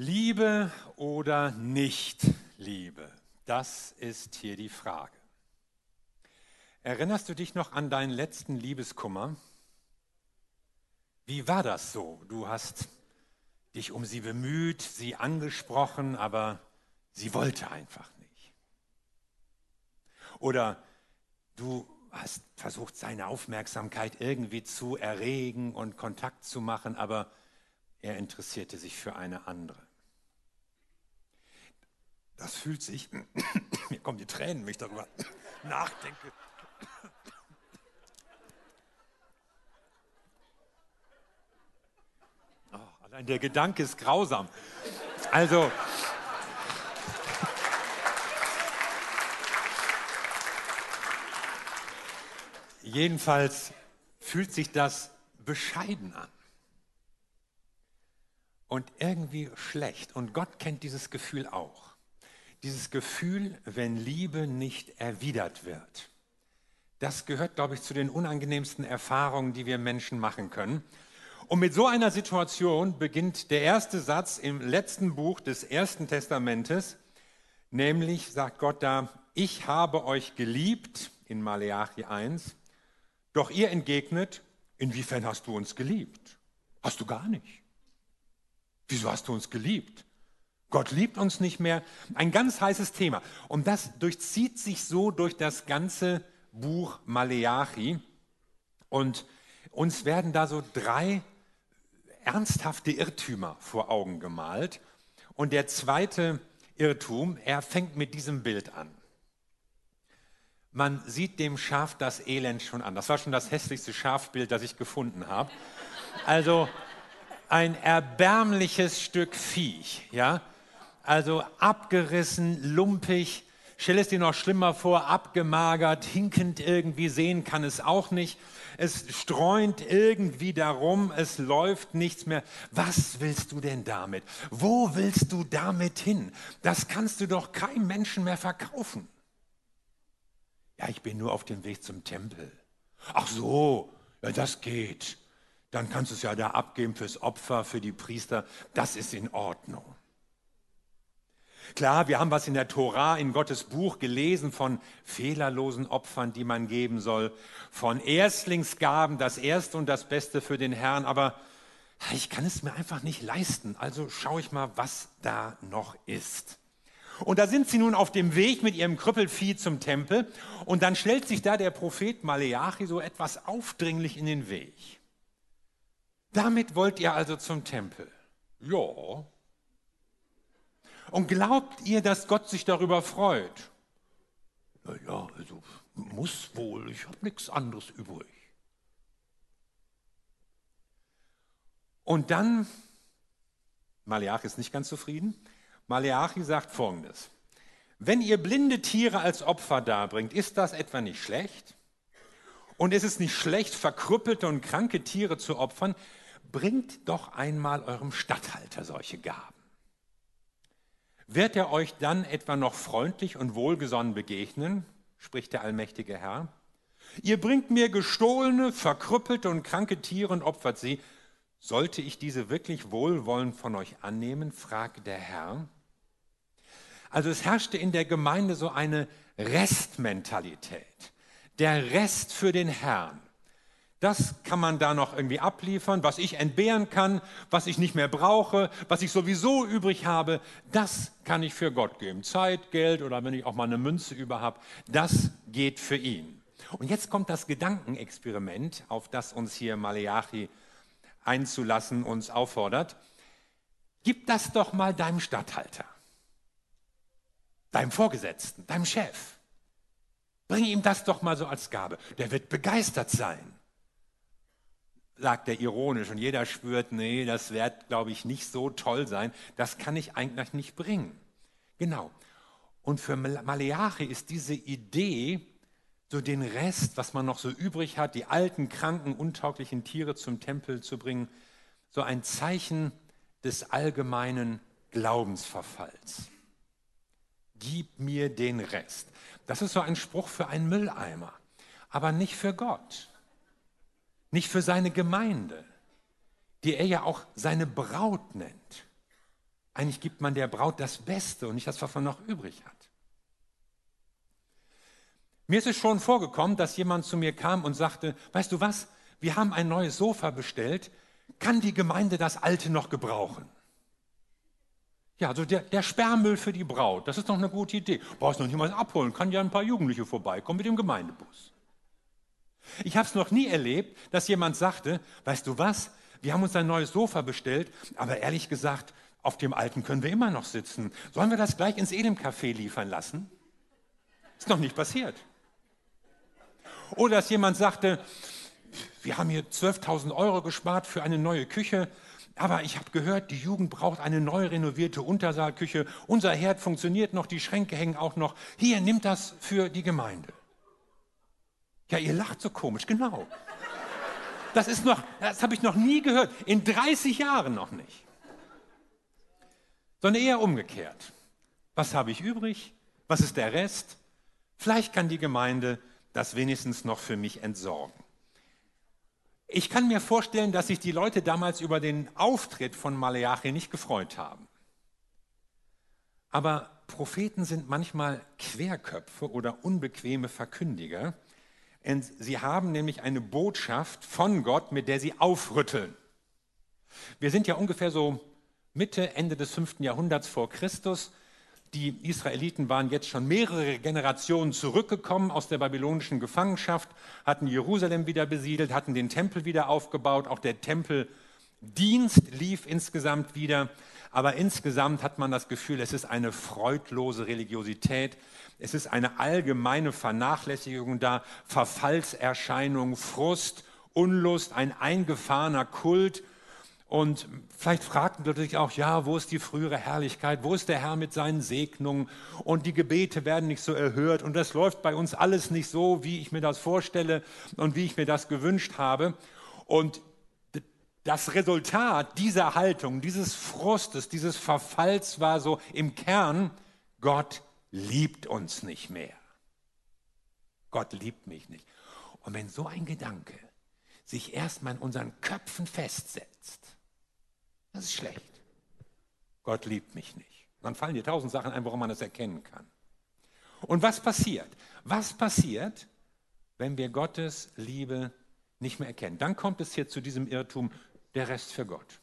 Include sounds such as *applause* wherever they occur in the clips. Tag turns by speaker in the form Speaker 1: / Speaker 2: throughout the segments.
Speaker 1: Liebe oder nicht Liebe? Das ist hier die Frage. Erinnerst du dich noch an deinen letzten Liebeskummer? Wie war das so? Du hast dich um sie bemüht, sie angesprochen, aber sie wollte einfach nicht. Oder du hast versucht, seine Aufmerksamkeit irgendwie zu erregen und Kontakt zu machen, aber er interessierte sich für eine andere. Das fühlt sich, *coughs* mir kommen die Tränen, wenn ich darüber *coughs* nachdenke. *coughs* Oh, allein der Gedanke ist grausam. Also, jedenfalls fühlt sich das bescheiden an und irgendwie schlecht. Und Gott kennt dieses Gefühl auch dieses Gefühl, wenn Liebe nicht erwidert wird. Das gehört, glaube ich, zu den unangenehmsten Erfahrungen, die wir Menschen machen können. Und mit so einer Situation beginnt der erste Satz im letzten Buch des Ersten Testamentes, nämlich sagt Gott da, ich habe euch geliebt in Maleachi 1, doch ihr entgegnet, inwiefern hast du uns geliebt? Hast du gar nicht. Wieso hast du uns geliebt? Gott liebt uns nicht mehr. Ein ganz heißes Thema. Und das durchzieht sich so durch das ganze Buch Maleachi. Und uns werden da so drei ernsthafte Irrtümer vor Augen gemalt. Und der zweite Irrtum, er fängt mit diesem Bild an. Man sieht dem Schaf das Elend schon an. Das war schon das hässlichste Schafbild, das ich gefunden habe. Also ein erbärmliches Stück Viech, ja, also abgerissen, lumpig. Stell es dir noch schlimmer vor, abgemagert, hinkend irgendwie sehen kann es auch nicht. Es streunt irgendwie darum, es läuft nichts mehr. Was willst du denn damit? Wo willst du damit hin? Das kannst du doch keinem Menschen mehr verkaufen. Ja, ich bin nur auf dem Weg zum Tempel. Ach so, ja, das geht. Dann kannst du es ja da abgeben fürs Opfer, für die Priester. Das ist in Ordnung. Klar, wir haben was in der Tora, in Gottes Buch gelesen von fehlerlosen Opfern, die man geben soll, von Erstlingsgaben, das Erste und das Beste für den Herrn, aber ich kann es mir einfach nicht leisten. Also schaue ich mal, was da noch ist. Und da sind sie nun auf dem Weg mit ihrem Krüppelvieh zum Tempel und dann stellt sich da der Prophet Maleachi so etwas aufdringlich in den Weg. Damit wollt ihr also zum Tempel. Ja, und glaubt ihr, dass Gott sich darüber freut? Naja, also muss wohl, ich habe nichts anderes übrig. Und dann, Maleachi ist nicht ganz zufrieden, Maleachi sagt folgendes. Wenn ihr blinde Tiere als Opfer darbringt, ist das etwa nicht schlecht? Und ist es nicht schlecht, verkrüppelte und kranke Tiere zu opfern? Bringt doch einmal eurem Statthalter solche Gaben. Wird er euch dann etwa noch freundlich und wohlgesonnen begegnen, spricht der allmächtige Herr? Ihr bringt mir gestohlene, verkrüppelte und kranke Tiere und opfert sie. Sollte ich diese wirklich wohlwollend von euch annehmen, fragt der Herr. Also es herrschte in der Gemeinde so eine Restmentalität. Der Rest für den Herrn. Das kann man da noch irgendwie abliefern, was ich entbehren kann, was ich nicht mehr brauche, was ich sowieso übrig habe, das kann ich für Gott geben. Zeit, Geld oder wenn ich auch mal eine Münze über habe, das geht für ihn. Und jetzt kommt das Gedankenexperiment, auf das uns hier Maleachi einzulassen uns auffordert. Gib das doch mal deinem Statthalter, deinem Vorgesetzten, deinem Chef. Bring ihm das doch mal so als Gabe. Der wird begeistert sein sagt er ironisch und jeder spürt, nee, das wird, glaube ich, nicht so toll sein. Das kann ich eigentlich nicht bringen. Genau. Und für Maleachi ist diese Idee, so den Rest, was man noch so übrig hat, die alten, kranken, untauglichen Tiere zum Tempel zu bringen, so ein Zeichen des allgemeinen Glaubensverfalls. Gib mir den Rest. Das ist so ein Spruch für einen Mülleimer, aber nicht für Gott nicht für seine Gemeinde, die er ja auch seine Braut nennt. Eigentlich gibt man der Braut das Beste und nicht das, was man noch übrig hat. Mir ist es schon vorgekommen, dass jemand zu mir kam und sagte, weißt du was, wir haben ein neues Sofa bestellt, kann die Gemeinde das alte noch gebrauchen? Ja, also der, der Sperrmüll für die Braut, das ist doch eine gute Idee. Brauchst noch nicht mal abholen, kann ja ein paar Jugendliche vorbeikommen mit dem Gemeindebus. Ich habe es noch nie erlebt, dass jemand sagte, weißt du was, wir haben uns ein neues Sofa bestellt, aber ehrlich gesagt, auf dem alten können wir immer noch sitzen. Sollen wir das gleich ins Edem-Café liefern lassen? Ist noch nicht passiert. Oder dass jemand sagte, wir haben hier 12.000 Euro gespart für eine neue Küche, aber ich habe gehört, die Jugend braucht eine neu renovierte Untersaalküche. Unser Herd funktioniert noch, die Schränke hängen auch noch. Hier, nimmt das für die Gemeinde. Ja, ihr lacht so komisch, genau. Das ist noch, das habe ich noch nie gehört, in 30 Jahren noch nicht. Sondern eher umgekehrt. Was habe ich übrig? Was ist der Rest? Vielleicht kann die Gemeinde das wenigstens noch für mich entsorgen. Ich kann mir vorstellen, dass sich die Leute damals über den Auftritt von Maleachi nicht gefreut haben. Aber Propheten sind manchmal Querköpfe oder unbequeme Verkündiger. Sie haben nämlich eine Botschaft von Gott, mit der sie aufrütteln. Wir sind ja ungefähr so Mitte, Ende des fünften Jahrhunderts vor Christus. Die Israeliten waren jetzt schon mehrere Generationen zurückgekommen aus der babylonischen Gefangenschaft, hatten Jerusalem wieder besiedelt, hatten den Tempel wieder aufgebaut. Auch der Tempeldienst lief insgesamt wieder. Aber insgesamt hat man das Gefühl, es ist eine freudlose Religiosität. Es ist eine allgemeine Vernachlässigung da, Verfallserscheinung, Frust, Unlust, ein eingefahrener Kult und vielleicht fragten Leute sich auch, ja, wo ist die frühere Herrlichkeit? Wo ist der Herr mit seinen Segnungen? Und die Gebete werden nicht so erhört. Und das läuft bei uns alles nicht so, wie ich mir das vorstelle und wie ich mir das gewünscht habe. Und das Resultat dieser Haltung, dieses Frustes, dieses Verfalls war so im Kern, Gott liebt uns nicht mehr. Gott liebt mich nicht. Und wenn so ein Gedanke sich erstmal in unseren Köpfen festsetzt, das ist schlecht. Gott liebt mich nicht. Dann fallen dir tausend Sachen ein, woran man das erkennen kann. Und was passiert? Was passiert, wenn wir Gottes Liebe nicht mehr erkennen? Dann kommt es hier zu diesem Irrtum, der Rest für Gott.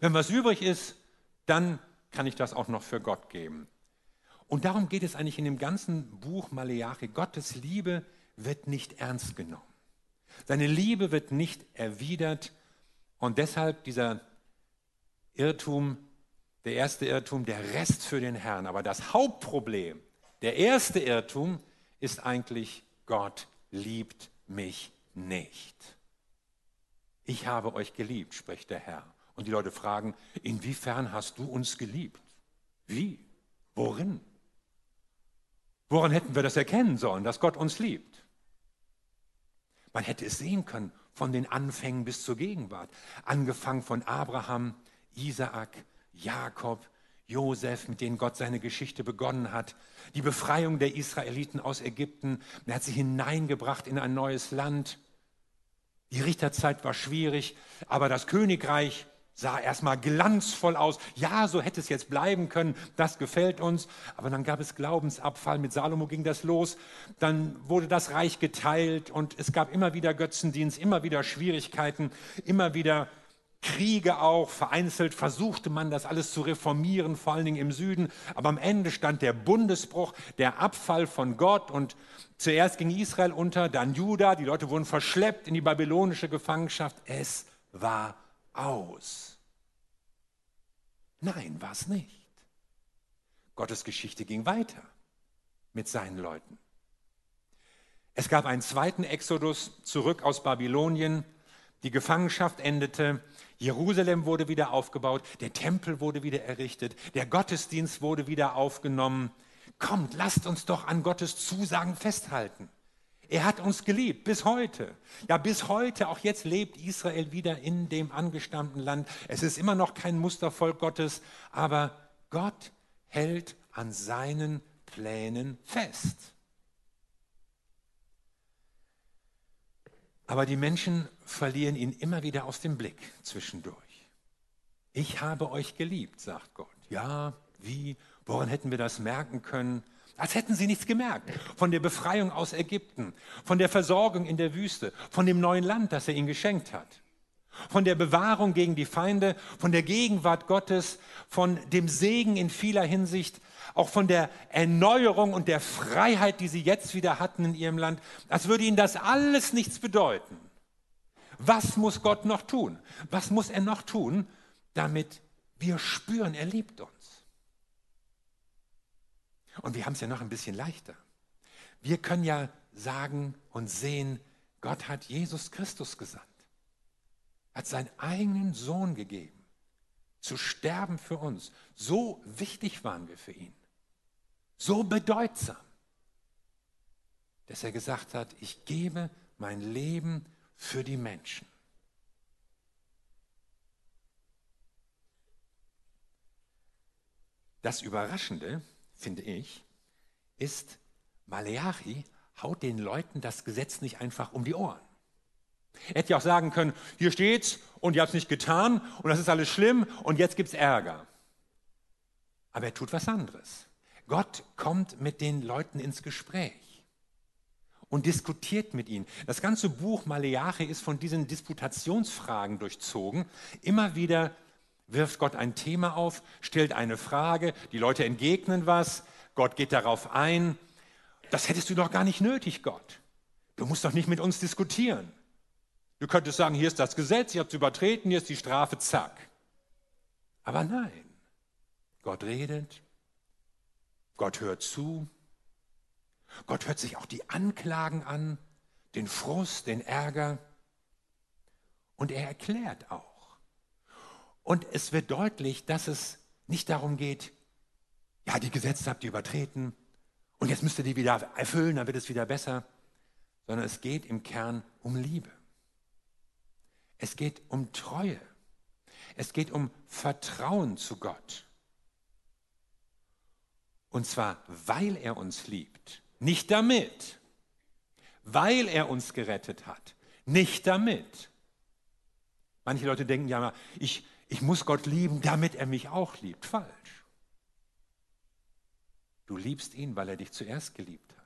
Speaker 1: Wenn was übrig ist, dann kann ich das auch noch für Gott geben. Und darum geht es eigentlich in dem ganzen Buch Maleachi. Gottes Liebe wird nicht ernst genommen. Seine Liebe wird nicht erwidert. Und deshalb dieser Irrtum, der erste Irrtum, der Rest für den Herrn. Aber das Hauptproblem, der erste Irrtum ist eigentlich, Gott liebt mich nicht. Ich habe euch geliebt, spricht der Herr. Und die Leute fragen, inwiefern hast du uns geliebt? Wie? Worin? Woran hätten wir das erkennen sollen, dass Gott uns liebt? Man hätte es sehen können von den Anfängen bis zur Gegenwart. Angefangen von Abraham, Isaak, Jakob, Josef, mit denen Gott seine Geschichte begonnen hat, die Befreiung der Israeliten aus Ägypten, er hat sie hineingebracht in ein neues Land. Die Richterzeit war schwierig, aber das Königreich sah erstmal glanzvoll aus. Ja, so hätte es jetzt bleiben können, das gefällt uns. Aber dann gab es Glaubensabfall, mit Salomo ging das los. Dann wurde das Reich geteilt und es gab immer wieder Götzendienst, immer wieder Schwierigkeiten, immer wieder Kriege auch, vereinzelt versuchte man das alles zu reformieren, vor allen Dingen im Süden. Aber am Ende stand der Bundesbruch, der Abfall von Gott und zuerst ging Israel unter, dann Juda, die Leute wurden verschleppt in die babylonische Gefangenschaft. Es war aus. Nein, war es nicht. Gottes Geschichte ging weiter mit seinen Leuten. Es gab einen zweiten Exodus zurück aus Babylonien. Die Gefangenschaft endete Jerusalem wurde wieder aufgebaut, der Tempel wurde wieder errichtet, der Gottesdienst wurde wieder aufgenommen. Kommt, lasst uns doch an Gottes Zusagen festhalten. Er hat uns geliebt bis heute. Ja, bis heute, auch jetzt lebt Israel wieder in dem angestammten Land. Es ist immer noch kein Mustervolk Gottes, aber Gott hält an seinen Plänen fest. Aber die Menschen verlieren ihn immer wieder aus dem Blick zwischendurch. Ich habe euch geliebt, sagt Gott. Ja, wie? Woran hätten wir das merken können? Als hätten sie nichts gemerkt von der Befreiung aus Ägypten, von der Versorgung in der Wüste, von dem neuen Land, das er ihnen geschenkt hat, von der Bewahrung gegen die Feinde, von der Gegenwart Gottes, von dem Segen in vieler Hinsicht, auch von der Erneuerung und der Freiheit, die sie jetzt wieder hatten in ihrem Land, als würde ihnen das alles nichts bedeuten. Was muss Gott noch tun? Was muss er noch tun, damit wir spüren, er liebt uns? Und wir haben es ja noch ein bisschen leichter. Wir können ja sagen und sehen, Gott hat Jesus Christus gesandt, hat seinen eigenen Sohn gegeben, zu sterben für uns. So wichtig waren wir für ihn, so bedeutsam, dass er gesagt hat, ich gebe mein Leben für die Menschen. Das Überraschende finde ich, ist, Maleachi haut den Leuten das Gesetz nicht einfach um die Ohren. Er hätte ja auch sagen können, hier steht's und ihr habt es nicht getan und das ist alles schlimm und jetzt gibt es Ärger. Aber er tut was anderes. Gott kommt mit den Leuten ins Gespräch und diskutiert mit ihnen. Das ganze Buch Maleachi ist von diesen Disputationsfragen durchzogen. Immer wieder wirft Gott ein Thema auf, stellt eine Frage, die Leute entgegnen was, Gott geht darauf ein. Das hättest du doch gar nicht nötig, Gott. Du musst doch nicht mit uns diskutieren. Du könntest sagen, hier ist das Gesetz, ihr habt es übertreten, hier ist die Strafe, zack. Aber nein, Gott redet, Gott hört zu, Gott hört sich auch die Anklagen an, den Frust, den Ärger und er erklärt auch. Und es wird deutlich, dass es nicht darum geht, ja, die Gesetze habt ihr übertreten und jetzt müsst ihr die wieder erfüllen, dann wird es wieder besser, sondern es geht im Kern um Liebe. Es geht um Treue. Es geht um Vertrauen zu Gott. Und zwar, weil er uns liebt, nicht damit. Weil er uns gerettet hat, nicht damit. Manche Leute denken ja, ich, ich muss Gott lieben, damit er mich auch liebt. Falsch. Du liebst ihn, weil er dich zuerst geliebt hat.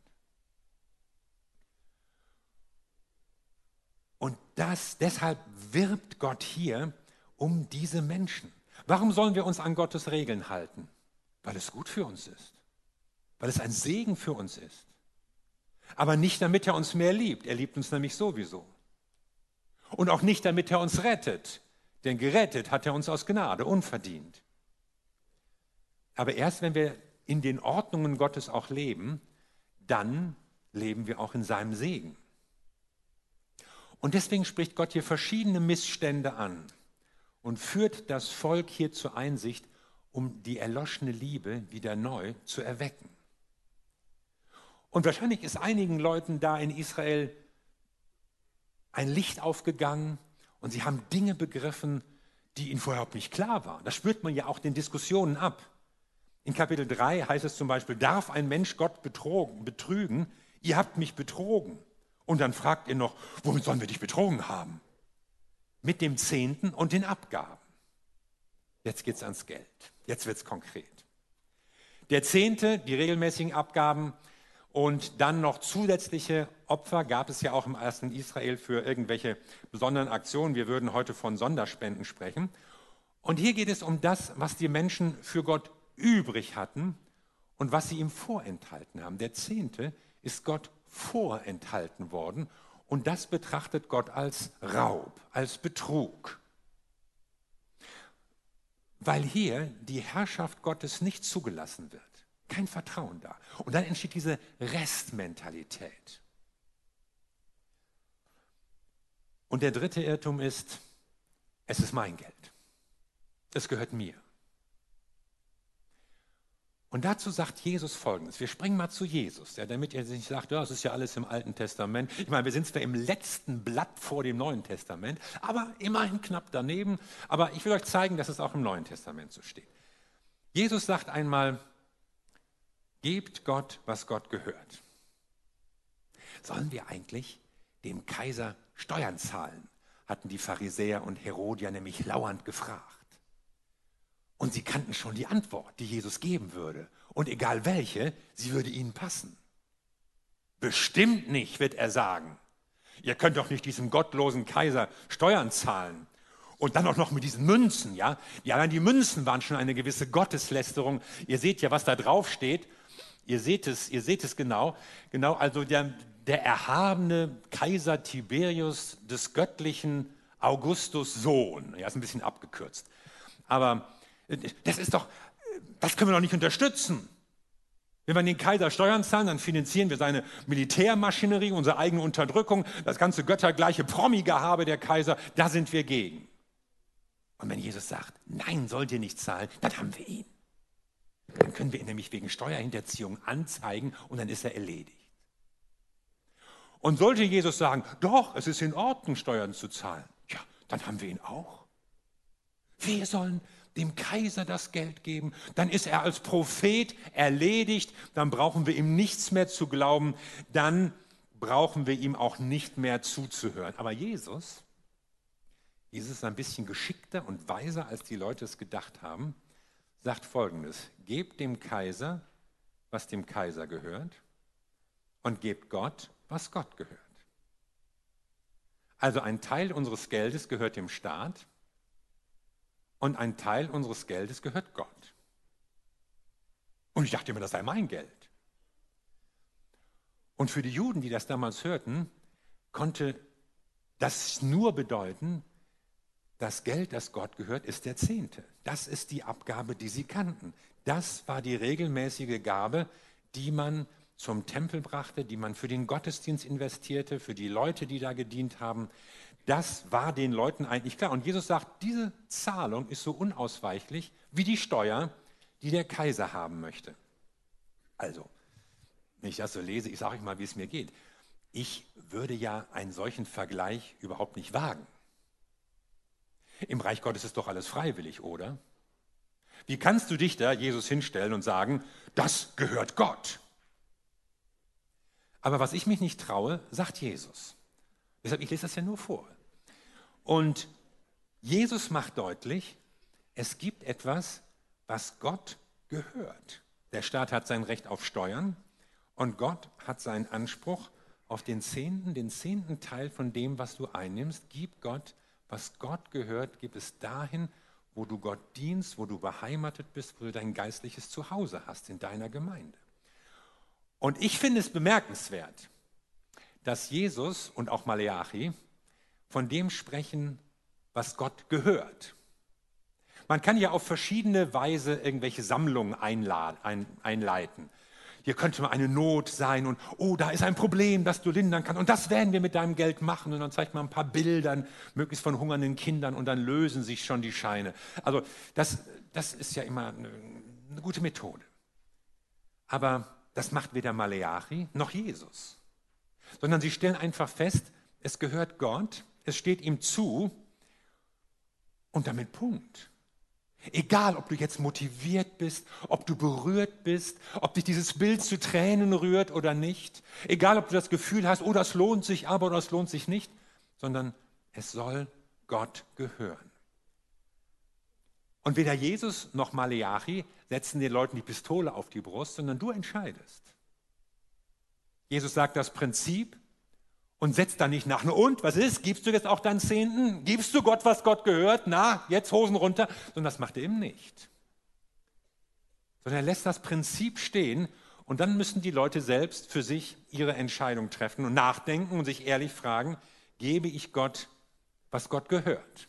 Speaker 1: Und das, deshalb wirbt Gott hier um diese Menschen. Warum sollen wir uns an Gottes Regeln halten? Weil es gut für uns ist. Weil es ein Segen für uns ist. Aber nicht damit er uns mehr liebt. Er liebt uns nämlich sowieso. Und auch nicht damit er uns rettet. Denn gerettet hat er uns aus Gnade, unverdient. Aber erst wenn wir in den Ordnungen Gottes auch leben, dann leben wir auch in seinem Segen. Und deswegen spricht Gott hier verschiedene Missstände an und führt das Volk hier zur Einsicht, um die erloschene Liebe wieder neu zu erwecken. Und wahrscheinlich ist einigen Leuten da in Israel ein Licht aufgegangen und sie haben Dinge begriffen, die ihnen vorher überhaupt nicht klar waren. Das spürt man ja auch den Diskussionen ab. In Kapitel 3 heißt es zum Beispiel, darf ein Mensch Gott betrogen, betrügen? Ihr habt mich betrogen. Und dann fragt ihr noch, womit sollen wir dich betrogen haben? Mit dem Zehnten und den Abgaben. Jetzt geht es ans Geld. Jetzt wird es konkret. Der Zehnte, die regelmäßigen Abgaben und dann noch zusätzliche Opfer gab es ja auch im ersten Israel für irgendwelche besonderen Aktionen. Wir würden heute von Sonderspenden sprechen. Und hier geht es um das, was die Menschen für Gott übrig hatten und was sie ihm vorenthalten haben. Der Zehnte ist Gott vorenthalten worden und das betrachtet Gott als Raub, als Betrug. Weil hier die Herrschaft Gottes nicht zugelassen wird. Kein Vertrauen da. Und dann entsteht diese Restmentalität. Und der dritte Irrtum ist, es ist mein Geld. Es gehört mir. Und dazu sagt Jesus Folgendes. Wir springen mal zu Jesus, ja, damit ihr nicht sagt, ja, das ist ja alles im Alten Testament. Ich meine, wir sind zwar im letzten Blatt vor dem Neuen Testament, aber immerhin knapp daneben. Aber ich will euch zeigen, dass es auch im Neuen Testament so steht. Jesus sagt einmal, gebt Gott, was Gott gehört. Sollen wir eigentlich dem Kaiser Steuern zahlen? hatten die Pharisäer und Herodier nämlich lauernd gefragt. Und sie kannten schon die Antwort, die Jesus geben würde. Und egal welche, sie würde ihnen passen. Bestimmt nicht, wird er sagen. Ihr könnt doch nicht diesem gottlosen Kaiser Steuern zahlen. Und dann auch noch mit diesen Münzen, ja. Ja, die Münzen waren schon eine gewisse Gotteslästerung. Ihr seht ja, was da drauf steht. Ihr seht es, ihr seht es genau. Genau, also der, der erhabene Kaiser Tiberius des göttlichen Augustus Sohn. Ja, ist ein bisschen abgekürzt. Aber äh, das ist doch, das können wir doch nicht unterstützen. Wenn wir den Kaiser Steuern zahlen, dann finanzieren wir seine Militärmaschinerie, unsere eigene Unterdrückung, das ganze göttergleiche Promi-Gehabe der Kaiser, da sind wir gegen. Und wenn Jesus sagt, nein, sollt ihr nicht zahlen, dann haben wir ihn. Dann können wir ihn nämlich wegen Steuerhinterziehung anzeigen und dann ist er erledigt. Und sollte Jesus sagen, doch, es ist in Ordnung, Steuern zu zahlen, ja, dann haben wir ihn auch. Wir sollen dem Kaiser das Geld geben, dann ist er als Prophet erledigt, dann brauchen wir ihm nichts mehr zu glauben, dann brauchen wir ihm auch nicht mehr zuzuhören. Aber Jesus, Jesus ist ein bisschen geschickter und weiser, als die Leute es gedacht haben, sagt folgendes, gebt dem Kaiser, was dem Kaiser gehört und gebt Gott, was Gott gehört. Also ein Teil unseres Geldes gehört dem Staat und ein Teil unseres Geldes gehört Gott. Und ich dachte immer, das sei mein Geld. Und für die Juden, die das damals hörten, konnte das nur bedeuten, das Geld, das Gott gehört, ist der Zehnte. Das ist die Abgabe, die sie kannten. Das war die regelmäßige Gabe, die man zum Tempel brachte, die man für den Gottesdienst investierte, für die Leute, die da gedient haben. Das war den Leuten eigentlich klar. Und Jesus sagt, diese Zahlung ist so unausweichlich wie die Steuer, die der Kaiser haben möchte. Also, wenn ich das so lese, ich sage euch mal, wie es mir geht. Ich würde ja einen solchen Vergleich überhaupt nicht wagen. Im Reich Gottes ist doch alles freiwillig, oder? Wie kannst du dich da, Jesus, hinstellen und sagen, das gehört Gott? Aber was ich mich nicht traue, sagt Jesus. Deshalb, ich lese das ja nur vor. Und Jesus macht deutlich, es gibt etwas, was Gott gehört. Der Staat hat sein Recht auf Steuern und Gott hat seinen Anspruch auf den Zehnten, den zehnten Teil von dem, was du einnimmst. Gib Gott, was Gott gehört, gib es dahin, wo du Gott dienst, wo du beheimatet bist, wo du dein geistliches Zuhause hast in deiner Gemeinde. Und ich finde es bemerkenswert, dass Jesus und auch Maleachi von dem sprechen, was Gott gehört. Man kann ja auf verschiedene Weise irgendwelche Sammlungen einleiten. Hier könnte mal eine Not sein und, oh, da ist ein Problem, das du lindern kannst und das werden wir mit deinem Geld machen. Und dann zeigt man ein paar Bilder, möglichst von hungernden Kindern und dann lösen sich schon die Scheine. Also das, das ist ja immer eine, eine gute Methode. Aber das macht weder Maleachi noch Jesus, sondern sie stellen einfach fest, es gehört Gott es steht ihm zu und damit Punkt. Egal, ob du jetzt motiviert bist, ob du berührt bist, ob dich dieses Bild zu Tränen rührt oder nicht, egal, ob du das Gefühl hast, oh, das lohnt sich aber oder das lohnt sich nicht, sondern es soll Gott gehören. Und weder Jesus noch Maleachi setzen den Leuten die Pistole auf die Brust, sondern du entscheidest. Jesus sagt, das Prinzip und setzt dann nicht nach. Und, was ist? Gibst du jetzt auch deinen Zehnten? Gibst du Gott, was Gott gehört? Na, jetzt Hosen runter. Sondern das macht er eben nicht. Sondern er lässt das Prinzip stehen und dann müssen die Leute selbst für sich ihre Entscheidung treffen und nachdenken und sich ehrlich fragen, gebe ich Gott, was Gott gehört?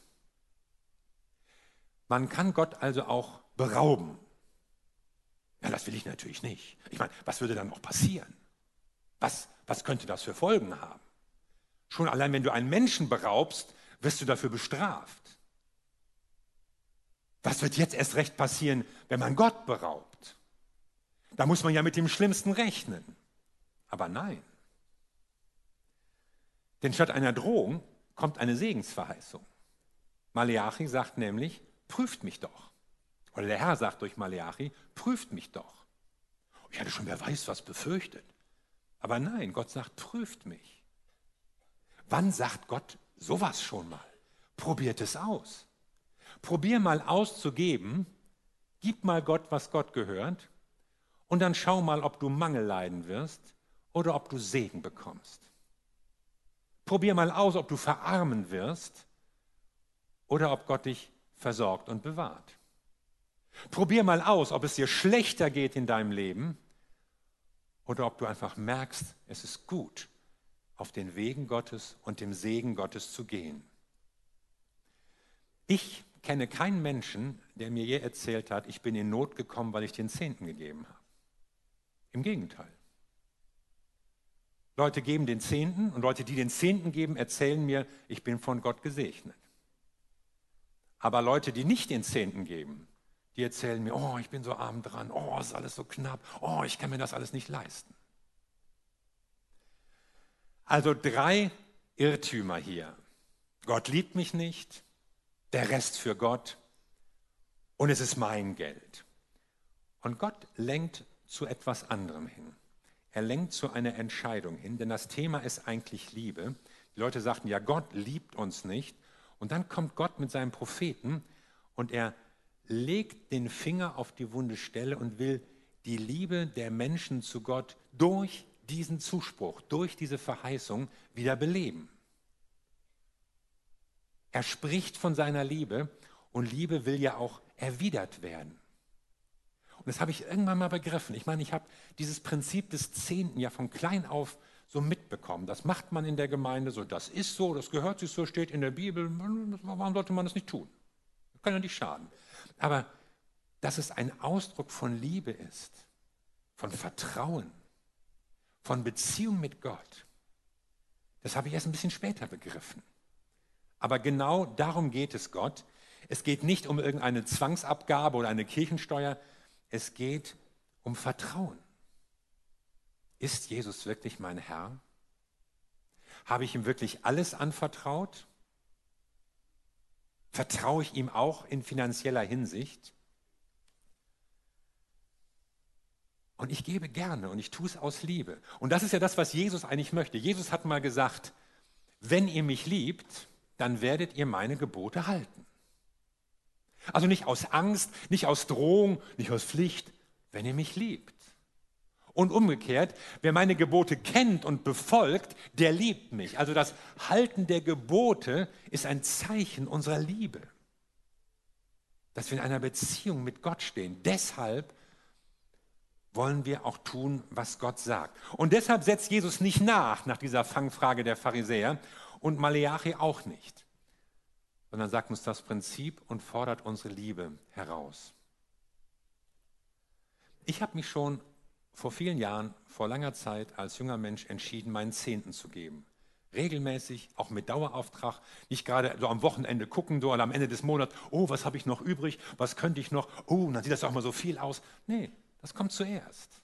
Speaker 1: Man kann Gott also auch berauben. Ja, das will ich natürlich nicht. Ich meine, was würde dann noch passieren? Was, was könnte das für Folgen haben? Schon allein, wenn du einen Menschen beraubst, wirst du dafür bestraft. Was wird jetzt erst recht passieren, wenn man Gott beraubt? Da muss man ja mit dem Schlimmsten rechnen. Aber nein. Denn statt einer Drohung kommt eine Segensverheißung. Maleachi sagt nämlich, prüft mich doch. Oder der Herr sagt durch Maleachi, prüft mich doch. Ich hatte schon, wer weiß, was befürchtet. Aber nein, Gott sagt, prüft mich. Wann sagt Gott sowas schon mal? Probiert es aus. Probier mal auszugeben, Gib mal Gott, was Gott gehört, und dann schau mal, ob du Mangel leiden wirst oder ob du Segen bekommst. Probier mal aus, ob du verarmen wirst oder ob Gott dich versorgt und bewahrt. Probier mal aus, ob es dir schlechter geht in deinem Leben oder ob du einfach merkst, es ist gut, auf den Wegen Gottes und dem Segen Gottes zu gehen. Ich kenne keinen Menschen, der mir je erzählt hat, ich bin in Not gekommen, weil ich den Zehnten gegeben habe. Im Gegenteil. Leute geben den Zehnten und Leute, die den Zehnten geben, erzählen mir, ich bin von Gott gesegnet. Aber Leute, die nicht den Zehnten geben, die erzählen mir, oh, ich bin so arm dran, oh, ist alles so knapp, oh, ich kann mir das alles nicht leisten. Also drei Irrtümer hier. Gott liebt mich nicht, der Rest für Gott und es ist mein Geld. Und Gott lenkt zu etwas anderem hin. Er lenkt zu einer Entscheidung hin, denn das Thema ist eigentlich Liebe. Die Leute sagten, ja, Gott liebt uns nicht. Und dann kommt Gott mit seinem Propheten und er legt den Finger auf die wunde Stelle und will die Liebe der Menschen zu Gott durch diesen Zuspruch, durch diese Verheißung wieder beleben. Er spricht von seiner Liebe und Liebe will ja auch erwidert werden. Und das habe ich irgendwann mal begriffen. Ich meine, ich habe dieses Prinzip des Zehnten ja von klein auf so mitbekommen. Das macht man in der Gemeinde so, das ist so, das gehört sich so, steht in der Bibel. Warum sollte man das nicht tun? Das kann ja nicht schaden. Aber dass es ein Ausdruck von Liebe ist, von Vertrauen, von Beziehung mit Gott, das habe ich erst ein bisschen später begriffen. Aber genau darum geht es Gott. Es geht nicht um irgendeine Zwangsabgabe oder eine Kirchensteuer. Es geht um Vertrauen. Ist Jesus wirklich mein Herr? Habe ich ihm wirklich alles anvertraut? Vertraue ich ihm auch in finanzieller Hinsicht? Und ich gebe gerne und ich tue es aus Liebe. Und das ist ja das, was Jesus eigentlich möchte. Jesus hat mal gesagt, wenn ihr mich liebt, dann werdet ihr meine Gebote halten. Also nicht aus Angst, nicht aus Drohung, nicht aus Pflicht, wenn ihr mich liebt. Und umgekehrt, wer meine Gebote kennt und befolgt, der liebt mich. Also das Halten der Gebote ist ein Zeichen unserer Liebe. Dass wir in einer Beziehung mit Gott stehen. Deshalb wollen wir auch tun, was Gott sagt. Und deshalb setzt Jesus nicht nach, nach dieser Fangfrage der Pharisäer und Maleachi auch nicht, sondern sagt uns das Prinzip und fordert unsere Liebe heraus. Ich habe mich schon vor vielen Jahren, vor langer Zeit als junger Mensch entschieden, meinen Zehnten zu geben. Regelmäßig, auch mit Dauerauftrag, nicht gerade so am Wochenende gucken so, oder am Ende des Monats, oh, was habe ich noch übrig, was könnte ich noch, oh, dann sieht das auch mal so viel aus. Nee, das kommt zuerst.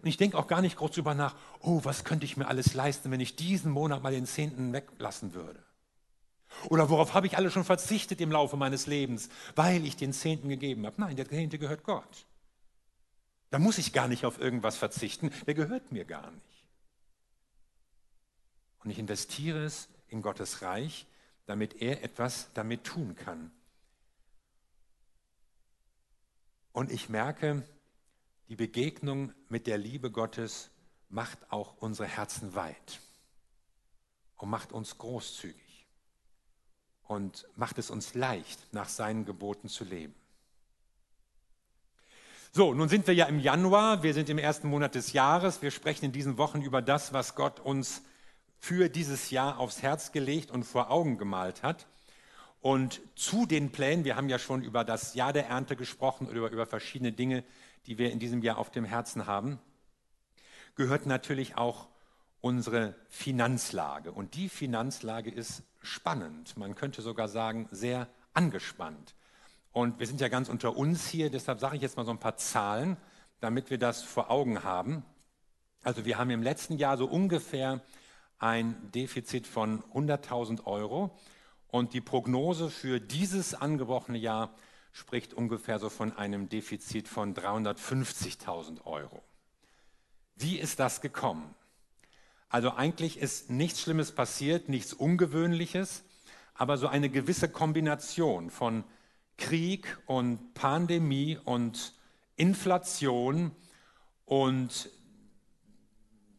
Speaker 1: Und ich denke auch gar nicht groß drüber nach, oh, was könnte ich mir alles leisten, wenn ich diesen Monat mal den Zehnten weglassen würde. Oder worauf habe ich alles schon verzichtet im Laufe meines Lebens, weil ich den Zehnten gegeben habe. Nein, der Zehnte gehört Gott. Da muss ich gar nicht auf irgendwas verzichten, der gehört mir gar nicht. Und ich investiere es in Gottes Reich, damit er etwas damit tun kann. Und ich merke, die Begegnung mit der Liebe Gottes macht auch unsere Herzen weit und macht uns großzügig und macht es uns leicht, nach seinen Geboten zu leben. So, nun sind wir ja im Januar, wir sind im ersten Monat des Jahres, wir sprechen in diesen Wochen über das, was Gott uns für dieses Jahr aufs Herz gelegt und vor Augen gemalt hat. Und zu den Plänen, wir haben ja schon über das Jahr der Ernte gesprochen oder über, über verschiedene Dinge, die wir in diesem Jahr auf dem Herzen haben, gehört natürlich auch unsere Finanzlage. Und die Finanzlage ist spannend. Man könnte sogar sagen, sehr angespannt. Und wir sind ja ganz unter uns hier, deshalb sage ich jetzt mal so ein paar Zahlen, damit wir das vor Augen haben. Also wir haben im letzten Jahr so ungefähr ein Defizit von 100.000 Euro und die Prognose für dieses angebrochene Jahr spricht ungefähr so von einem Defizit von 350.000 Euro. Wie ist das gekommen? Also eigentlich ist nichts Schlimmes passiert, nichts Ungewöhnliches, aber so eine gewisse Kombination von Krieg und Pandemie und Inflation und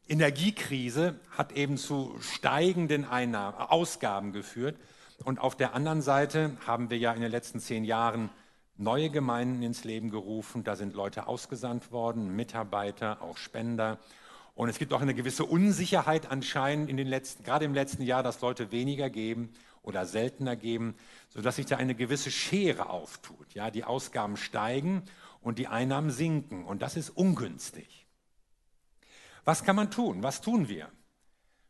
Speaker 1: Energiekrise hat eben zu steigenden Einnahmen, Ausgaben geführt. Und auf der anderen Seite haben wir ja in den letzten zehn Jahren neue Gemeinden ins Leben gerufen. Da sind Leute ausgesandt worden, Mitarbeiter, auch Spender. Und es gibt auch eine gewisse Unsicherheit anscheinend in den letzten, gerade im letzten Jahr, dass Leute weniger geben oder seltener geben, sodass sich da eine gewisse Schere auftut. Ja, die Ausgaben steigen und die Einnahmen sinken. Und das ist ungünstig. Was kann man tun? Was tun wir?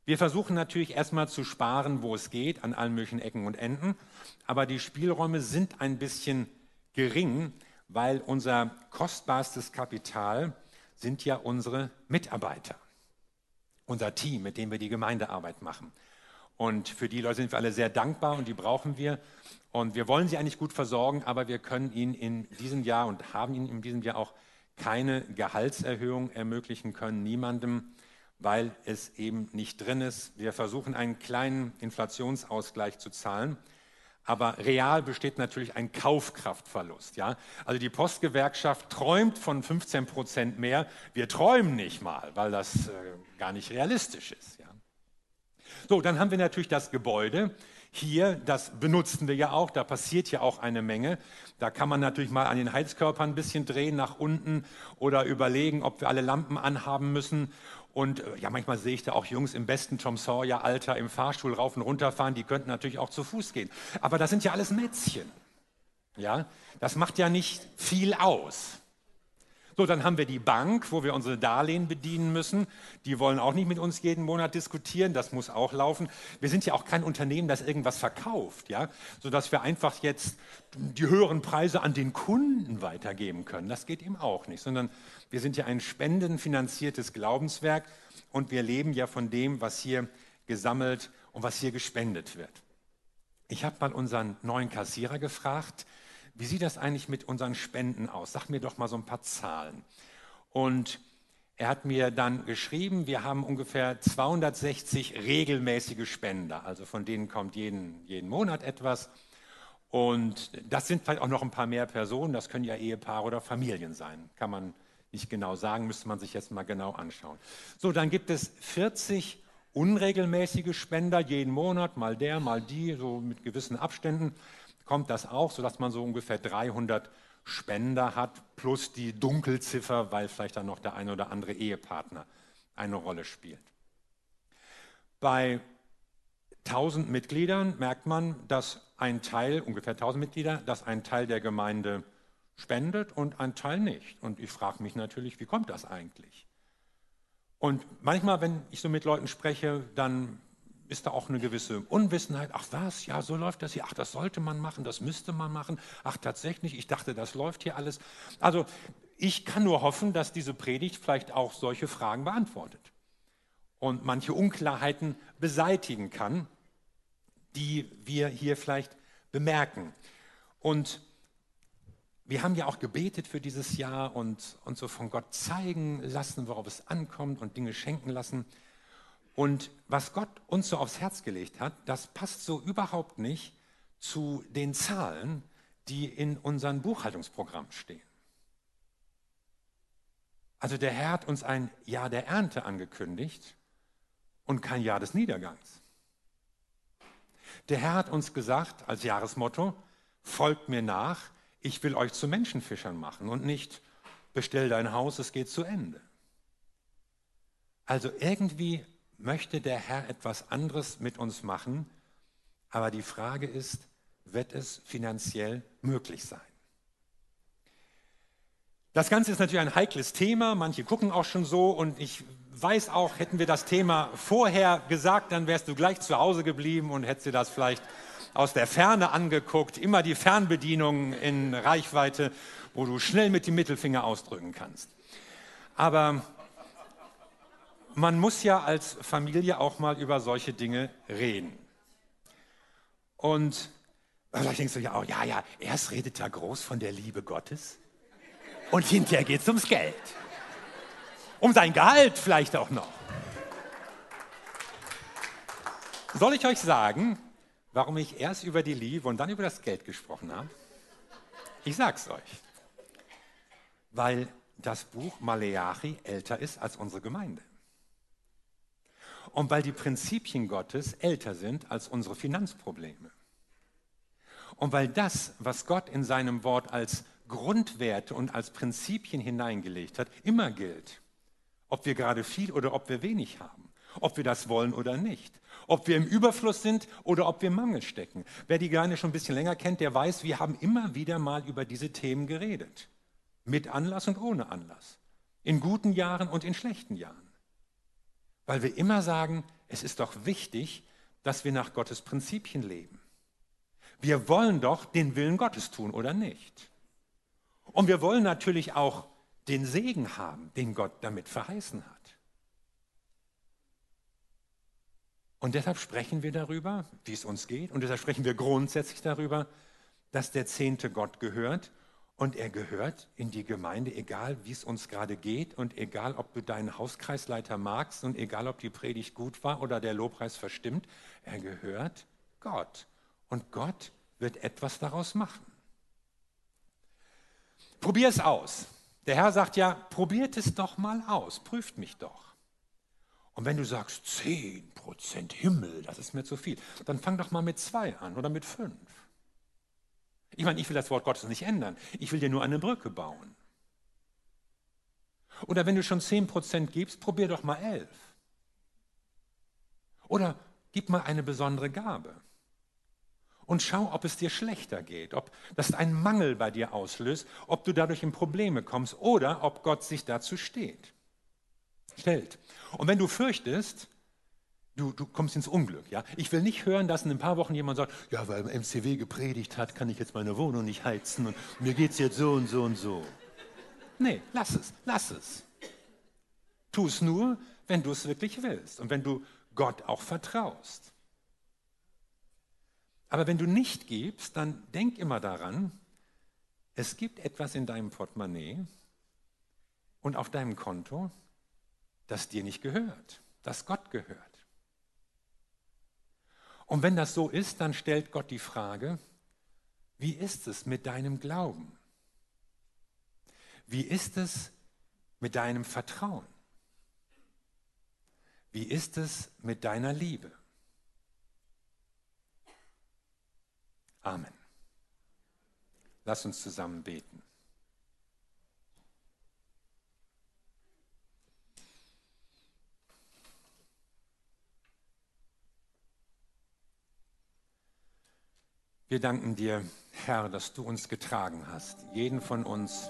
Speaker 1: Wir versuchen natürlich erstmal zu sparen, wo es geht, an allen möglichen Ecken und Enden. Aber die Spielräume sind ein bisschen gering, weil unser kostbarstes Kapital sind ja unsere Mitarbeiter, unser Team, mit dem wir die Gemeindearbeit machen. Und für die Leute sind wir alle sehr dankbar und die brauchen wir. Und wir wollen sie eigentlich gut versorgen, aber wir können ihnen in diesem Jahr und haben ihnen in diesem Jahr auch keine Gehaltserhöhung ermöglichen können, niemandem, weil es eben nicht drin ist. Wir versuchen einen kleinen Inflationsausgleich zu zahlen. Aber real besteht natürlich ein Kaufkraftverlust. Ja? Also die Postgewerkschaft träumt von 15 Prozent mehr. Wir träumen nicht mal, weil das äh, gar nicht realistisch ist. Ja? So, dann haben wir natürlich das Gebäude. Hier, das benutzen wir ja auch, da passiert ja auch eine Menge. Da kann man natürlich mal an den Heizkörpern ein bisschen drehen nach unten oder überlegen, ob wir alle Lampen anhaben müssen. Und äh, ja, manchmal sehe ich da auch Jungs im besten Tom Sawyer-Alter im Fahrstuhl rauf und runter fahren, die könnten natürlich auch zu Fuß gehen. Aber das sind ja alles Mätzchen. Ja, das macht ja nicht viel aus. So, dann haben wir die Bank, wo wir unsere Darlehen bedienen müssen. Die wollen auch nicht mit uns jeden Monat diskutieren. Das muss auch laufen. Wir sind ja auch kein Unternehmen, das irgendwas verkauft, ja, sodass wir einfach jetzt die höheren Preise an den Kunden weitergeben können. Das geht eben auch nicht, sondern wir sind ja ein spendenfinanziertes Glaubenswerk und wir leben ja von dem, was hier gesammelt und was hier gespendet wird. Ich habe mal unseren neuen Kassierer gefragt, wie sieht das eigentlich mit unseren Spenden aus? Sag mir doch mal so ein paar Zahlen. Und er hat mir dann geschrieben, wir haben ungefähr 260 regelmäßige Spender, also von denen kommt jeden, jeden Monat etwas. Und das sind vielleicht auch noch ein paar mehr Personen, das können ja Ehepaare oder Familien sein, kann man nicht genau sagen, müsste man sich jetzt mal genau anschauen. So, dann gibt es 40 unregelmäßige Spender jeden Monat, mal der, mal die, so mit gewissen Abständen kommt das auch, sodass man so ungefähr 300 Spender hat, plus die Dunkelziffer, weil vielleicht dann noch der eine oder andere Ehepartner eine Rolle spielt. Bei 1000 Mitgliedern merkt man, dass ein Teil, ungefähr 1000 Mitglieder, dass ein Teil der Gemeinde spendet und ein Teil nicht. Und ich frage mich natürlich, wie kommt das eigentlich? Und manchmal, wenn ich so mit Leuten spreche, dann ist da auch eine gewisse Unwissenheit. Ach was, ja, so läuft das hier. Ach, das sollte man machen, das müsste man machen. Ach, tatsächlich, ich dachte, das läuft hier alles. Also ich kann nur hoffen, dass diese Predigt vielleicht auch solche Fragen beantwortet und manche Unklarheiten beseitigen kann, die wir hier vielleicht bemerken. Und wir haben ja auch gebetet für dieses Jahr und, und so von Gott zeigen lassen, worauf es ankommt und Dinge schenken lassen. Und was Gott uns so aufs Herz gelegt hat, das passt so überhaupt nicht zu den Zahlen, die in unserem Buchhaltungsprogramm stehen. Also der Herr hat uns ein Jahr der Ernte angekündigt und kein Jahr des Niedergangs. Der Herr hat uns gesagt als Jahresmotto, folgt mir nach, ich will euch zu Menschenfischern machen und nicht bestell dein Haus, es geht zu Ende. Also irgendwie möchte der Herr etwas anderes mit uns machen, aber die Frage ist, wird es finanziell möglich sein? Das Ganze ist natürlich ein heikles Thema, manche gucken auch schon so und ich weiß auch, hätten wir das Thema vorher gesagt, dann wärst du gleich zu Hause geblieben und hättest dir das vielleicht aus der Ferne angeguckt, immer die Fernbedienung in Reichweite, wo du schnell mit dem Mittelfinger ausdrücken kannst. Aber man muss ja als Familie auch mal über solche Dinge reden. Und vielleicht denkst du ja auch, ja, ja, erst redet er groß von der Liebe Gottes und hinterher geht es ums Geld. Um sein Gehalt vielleicht auch noch. Soll ich euch sagen, warum ich erst über die Liebe und dann über das Geld gesprochen habe? Ich sag's euch. Weil das Buch Maleachi älter ist als unsere Gemeinde. Und weil die Prinzipien Gottes älter sind als unsere Finanzprobleme. Und weil das, was Gott in seinem Wort als Grundwerte und als Prinzipien hineingelegt hat, immer gilt. Ob wir gerade viel oder ob wir wenig haben. Ob wir das wollen oder nicht. Ob wir im Überfluss sind oder ob wir Mangel stecken. Wer die Gemeinde schon ein bisschen länger kennt, der weiß, wir haben immer wieder mal über diese Themen geredet. Mit Anlass und ohne Anlass. In guten Jahren und in schlechten Jahren. Weil wir immer sagen, es ist doch wichtig, dass wir nach Gottes Prinzipien leben. Wir wollen doch den Willen Gottes tun, oder nicht? Und wir wollen natürlich auch den Segen haben, den Gott damit verheißen hat. Und deshalb sprechen wir darüber, wie es uns geht. Und deshalb sprechen wir grundsätzlich darüber, dass der Zehnte Gott gehört. Und er gehört in die Gemeinde, egal wie es uns gerade geht und egal ob du deinen Hauskreisleiter magst und egal ob die Predigt gut war oder der Lobpreis verstimmt, er gehört Gott. Und Gott wird etwas daraus machen. Probier es aus. Der Herr sagt ja, probiert es doch mal aus, prüft mich doch. Und wenn du sagst, 10% Himmel, das ist mir zu viel, dann fang doch mal mit zwei an oder mit fünf. Ich meine, ich will das Wort Gottes nicht ändern. Ich will dir nur eine Brücke bauen. Oder wenn du schon 10% gibst, probier doch mal elf. Oder gib mal eine besondere Gabe und schau, ob es dir schlechter geht, ob das einen Mangel bei dir auslöst, ob du dadurch in Probleme kommst oder ob Gott sich dazu steht. Stellt. Und wenn du fürchtest, du, du kommst ins Unglück, ja. Ich will nicht hören, dass in ein paar Wochen jemand sagt, ja, weil MCW gepredigt hat, kann ich jetzt meine Wohnung nicht heizen und mir geht es jetzt so und so und so. Nee, lass es, lass es. Tu es nur, wenn du es wirklich willst und wenn du Gott auch vertraust. Aber wenn du nicht gibst, dann denk immer daran, es gibt etwas in deinem Portemonnaie und auf deinem Konto, das dir nicht gehört, das Gott gehört. Und wenn das so ist, dann stellt Gott die Frage, wie ist es mit deinem Glauben? Wie ist es mit deinem Vertrauen? Wie ist es mit deiner Liebe? Amen. Lass uns zusammen beten. Wir danken dir, Herr, dass du uns getragen hast, jeden von uns.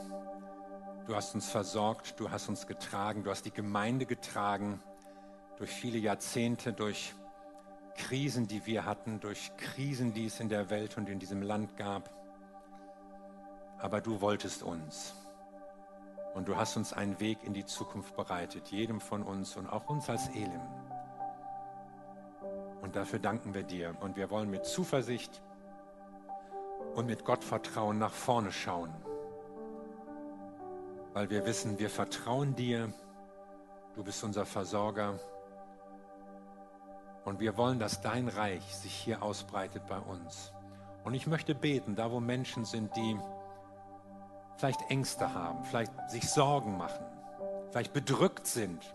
Speaker 1: Du hast uns versorgt, du hast uns getragen, du hast die Gemeinde getragen durch viele Jahrzehnte, durch Krisen, die wir hatten, durch Krisen, die es in der Welt und in diesem Land gab. Aber du wolltest uns. Und du hast uns einen Weg in die Zukunft bereitet, jedem von uns und auch uns als Elim. Und dafür danken wir dir. Und wir wollen mit Zuversicht und mit Gottvertrauen nach vorne schauen. Weil wir wissen, wir vertrauen dir. Du bist unser Versorger. Und wir wollen, dass dein Reich sich hier ausbreitet bei uns. Und ich möchte beten, da wo Menschen sind, die vielleicht Ängste haben, vielleicht sich Sorgen machen, vielleicht bedrückt sind,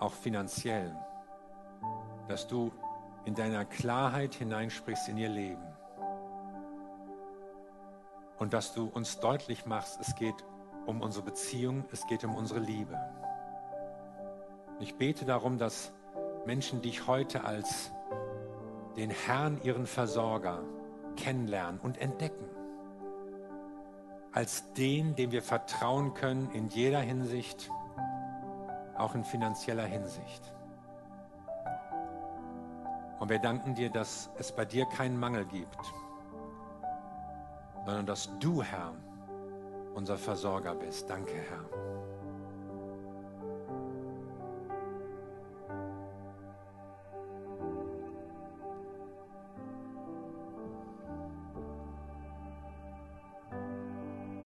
Speaker 1: auch finanziell, dass du in deiner Klarheit hineinsprichst in ihr Leben. Und dass du uns deutlich machst, es geht um unsere Beziehung, es geht um unsere Liebe. Ich bete darum, dass Menschen dich heute als den Herrn, ihren Versorger, kennenlernen und entdecken. Als den, dem wir vertrauen können in jeder Hinsicht, auch in finanzieller Hinsicht. Und wir danken dir, dass es bei dir keinen Mangel gibt, sondern dass du, Herr, unser Versorger bist. Danke, Herr.